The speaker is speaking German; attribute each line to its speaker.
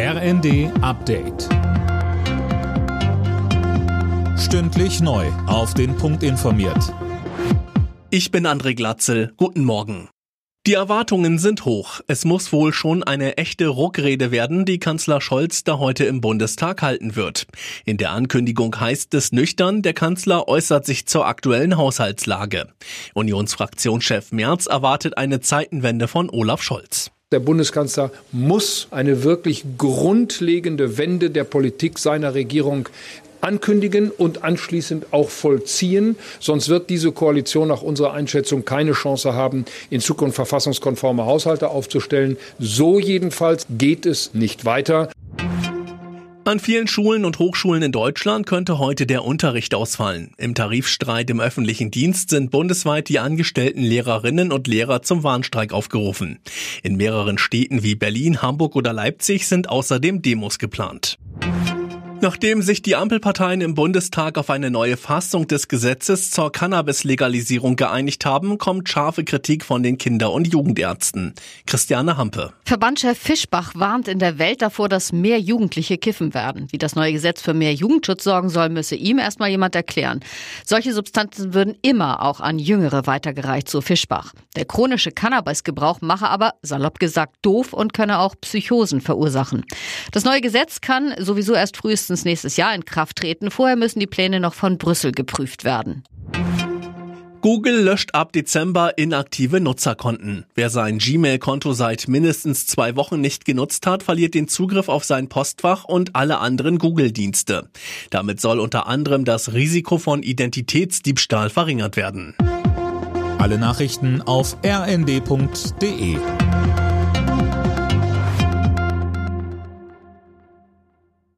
Speaker 1: RND Update. Stündlich neu. Auf den Punkt informiert.
Speaker 2: Ich bin André Glatzel. Guten Morgen. Die Erwartungen sind hoch. Es muss wohl schon eine echte Ruckrede werden, die Kanzler Scholz da heute im Bundestag halten wird. In der Ankündigung heißt es nüchtern, der Kanzler äußert sich zur aktuellen Haushaltslage. Unionsfraktionschef Merz erwartet eine Zeitenwende von Olaf Scholz.
Speaker 3: Der Bundeskanzler muss eine wirklich grundlegende Wende der Politik seiner Regierung ankündigen und anschließend auch vollziehen. Sonst wird diese Koalition nach unserer Einschätzung keine Chance haben, in Zukunft verfassungskonforme Haushalte aufzustellen. So jedenfalls geht es nicht weiter.
Speaker 2: An vielen Schulen und Hochschulen in Deutschland könnte heute der Unterricht ausfallen. Im Tarifstreit im öffentlichen Dienst sind bundesweit die angestellten Lehrerinnen und Lehrer zum Warnstreik aufgerufen. In mehreren Städten wie Berlin, Hamburg oder Leipzig sind außerdem Demos geplant. Nachdem sich die Ampelparteien im Bundestag auf eine neue Fassung des Gesetzes zur Cannabis-Legalisierung geeinigt haben, kommt scharfe Kritik von den Kinder- und Jugendärzten. Christiane Hampe.
Speaker 4: Verbandchef Fischbach warnt in der Welt davor, dass mehr Jugendliche kiffen werden. Wie das neue Gesetz für mehr Jugendschutz sorgen soll, müsse ihm erstmal jemand erklären. Solche Substanzen würden immer auch an Jüngere weitergereicht, so Fischbach. Der chronische Cannabisgebrauch mache aber, salopp gesagt, doof und könne auch Psychosen verursachen. Das neue Gesetz kann sowieso erst frühestens frühestens nächstes Jahr in Kraft treten. Vorher müssen die Pläne noch von Brüssel geprüft werden.
Speaker 2: Google löscht ab Dezember inaktive Nutzerkonten. Wer sein Gmail-Konto seit mindestens zwei Wochen nicht genutzt hat, verliert den Zugriff auf sein Postfach und alle anderen Google-Dienste. Damit soll unter anderem das Risiko von Identitätsdiebstahl verringert werden.
Speaker 1: Alle Nachrichten auf rnd.de